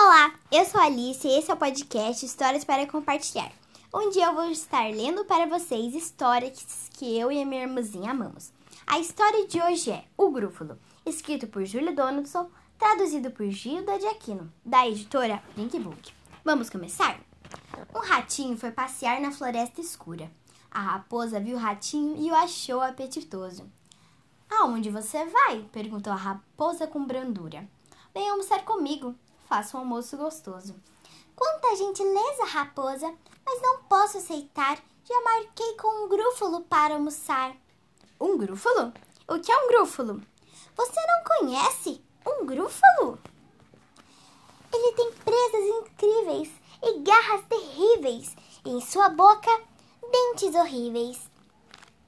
Olá, eu sou a Alice e esse é o podcast Histórias para Compartilhar, onde eu vou estar lendo para vocês histórias que eu e a minha irmãzinha amamos. A história de hoje é O Grúfulo, escrito por Júlio Donaldson, traduzido por Gilda de Aquino, da editora Pink Book. Vamos começar? Um ratinho foi passear na floresta escura. A raposa viu o ratinho e o achou apetitoso. Aonde você vai? perguntou a raposa com brandura. Venha almoçar comigo. Faça um almoço gostoso. Quanta gentileza, raposa, mas não posso aceitar. Já marquei com um grúfulo para almoçar. Um grúfulo? O que é um grúfulo? Você não conhece um grúfulo? Ele tem presas incríveis e garras terríveis. E em sua boca, dentes horríveis.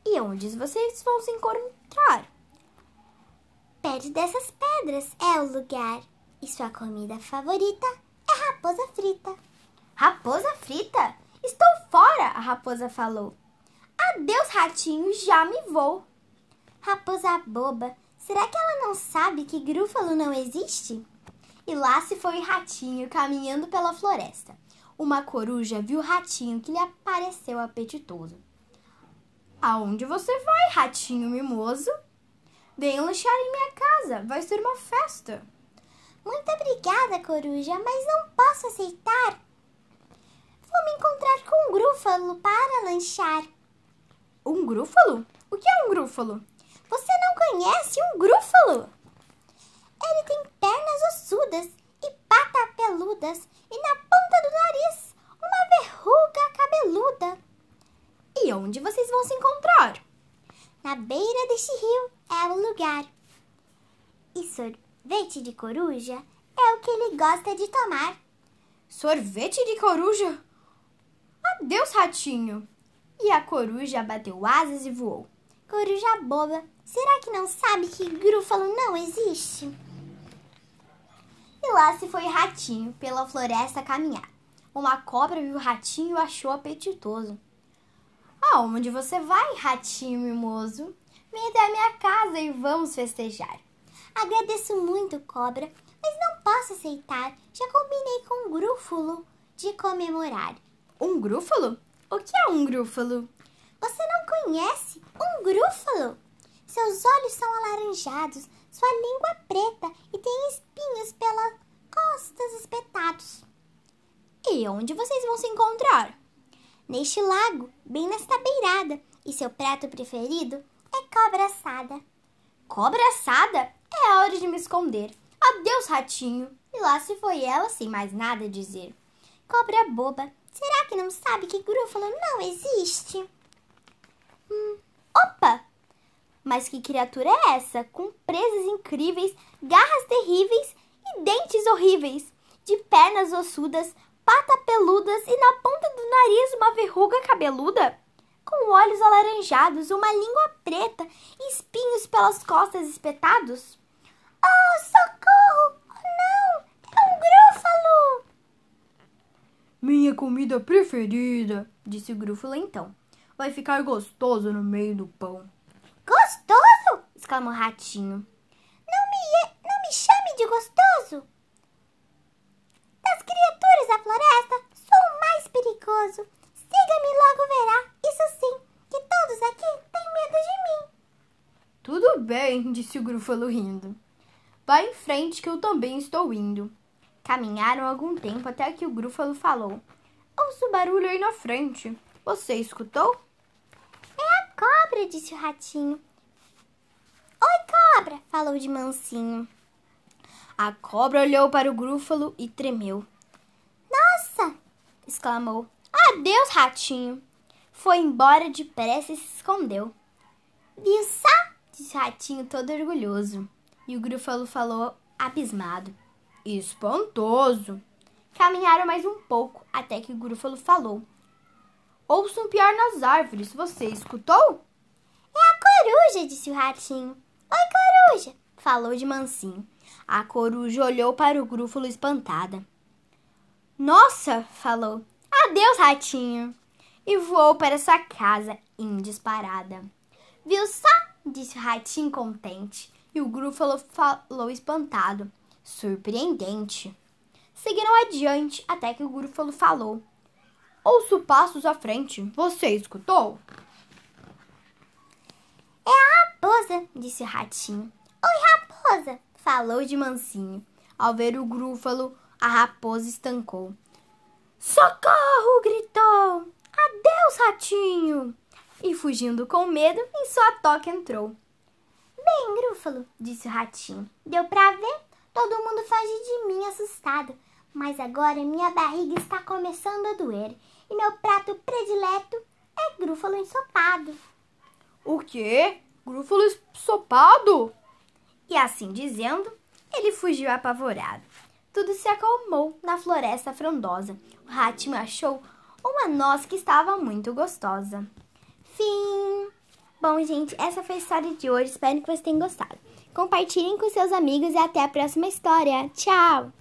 E onde vocês vão se encontrar? Perto dessas pedras é o lugar. E sua comida favorita é raposa frita. Raposa frita? Estou fora, a raposa falou. Adeus, ratinho, já me vou. Raposa boba, será que ela não sabe que grúfalo não existe? E lá se foi o ratinho caminhando pela floresta. Uma coruja viu o ratinho que lhe apareceu apetitoso. Aonde você vai, ratinho mimoso? Venha lanchar em minha casa, vai ser uma festa. Muito obrigada, coruja, mas não posso aceitar. Vou me encontrar com um grúfalo para lanchar. Um grúfalo? O que é um grúfalo? Você não conhece um grúfalo? Ele tem pernas ossudas e patas peludas e na ponta do nariz uma verruga cabeluda. E onde vocês vão se encontrar? Na beira deste rio é o lugar. E sorvete de coruja é o que ele gosta de tomar. Sorvete de coruja? Adeus, ratinho! E a coruja bateu asas e voou. Coruja boba, será que não sabe que grúfalo não existe? E lá se foi ratinho pela floresta caminhar. Uma cobra viu o ratinho e o achou apetitoso. Aonde você vai, ratinho mimoso? Vem até a minha casa e vamos festejar. Agradeço muito, cobra, mas não posso aceitar. Já combinei com um grúfulo de comemorar. Um grúfulo? O que é um grúfulo? Você não conhece um grúfulo? Seus olhos são alaranjados, sua língua é preta e tem espinhos pelas costas espetados. E onde vocês vão se encontrar? Neste lago, bem nesta beirada, e seu prato preferido é cobra assada. Cobra assada? É hora de me esconder. Adeus, ratinho. E lá se foi ela sem mais nada dizer. Cobra boba, será que não sabe que grúfalo não existe? Hum, opa! Mas que criatura é essa? Com presas incríveis, garras terríveis e dentes horríveis, de pernas ossudas, patas peludas e na ponta do nariz uma verruga cabeluda? Com olhos alaranjados, uma língua preta e espinhos pelas costas espetados? Oh, socorro! Oh, não! É um grúfalo! Minha comida preferida, disse o grúfalo então. Vai ficar gostoso no meio do pão. Gostoso? exclamou o ratinho. Não me, não me chame de gostoso! Das criaturas da floresta, sou o mais perigoso. Siga-me logo verá, isso sim, que todos aqui têm medo de mim. Tudo bem, disse o grúfalo rindo. Vá em frente que eu também estou indo. Caminharam algum tempo até que o grúfalo falou. Ouço barulho aí na frente. Você escutou? É a cobra, disse o ratinho. Oi, cobra, falou de mansinho. A cobra olhou para o grúfalo e tremeu. Nossa! exclamou. Adeus, ratinho. Foi embora depressa e se escondeu. Viu só? disse o ratinho todo orgulhoso. E o grúfalo falou abismado. Espantoso! Caminharam mais um pouco até que o grúfalo falou. Ouço um piar nas árvores. Você escutou? É a coruja, disse o ratinho. Oi, coruja, falou de mansinho. A coruja olhou para o grúfalo espantada. Nossa, falou. Adeus, ratinho. E voou para sua casa indisparada. Viu só? disse o ratinho contente. E o grúfalo falou espantado. Surpreendente. Seguiram adiante até que o Grúfalo falou. Ouço passos à frente. Você escutou? É a raposa, disse o ratinho. Oi, raposa, falou de mansinho. Ao ver o Grúfalo, a raposa estancou. Socorro! gritou. Adeus, ratinho! E fugindo com medo, em sua toca entrou. Bem, Grúfalo, disse o ratinho. Deu pra ver? Todo mundo foge de mim assustado. Mas agora minha barriga está começando a doer. E meu prato predileto é grúfalo ensopado. O quê? Grúfalo ensopado? E assim dizendo, ele fugiu apavorado. Tudo se acalmou na floresta frondosa. O ratinho achou uma noz que estava muito gostosa. Fim! Bom, gente, essa foi a história de hoje. Espero que vocês tenham gostado. Compartilhem com seus amigos e até a próxima história. Tchau!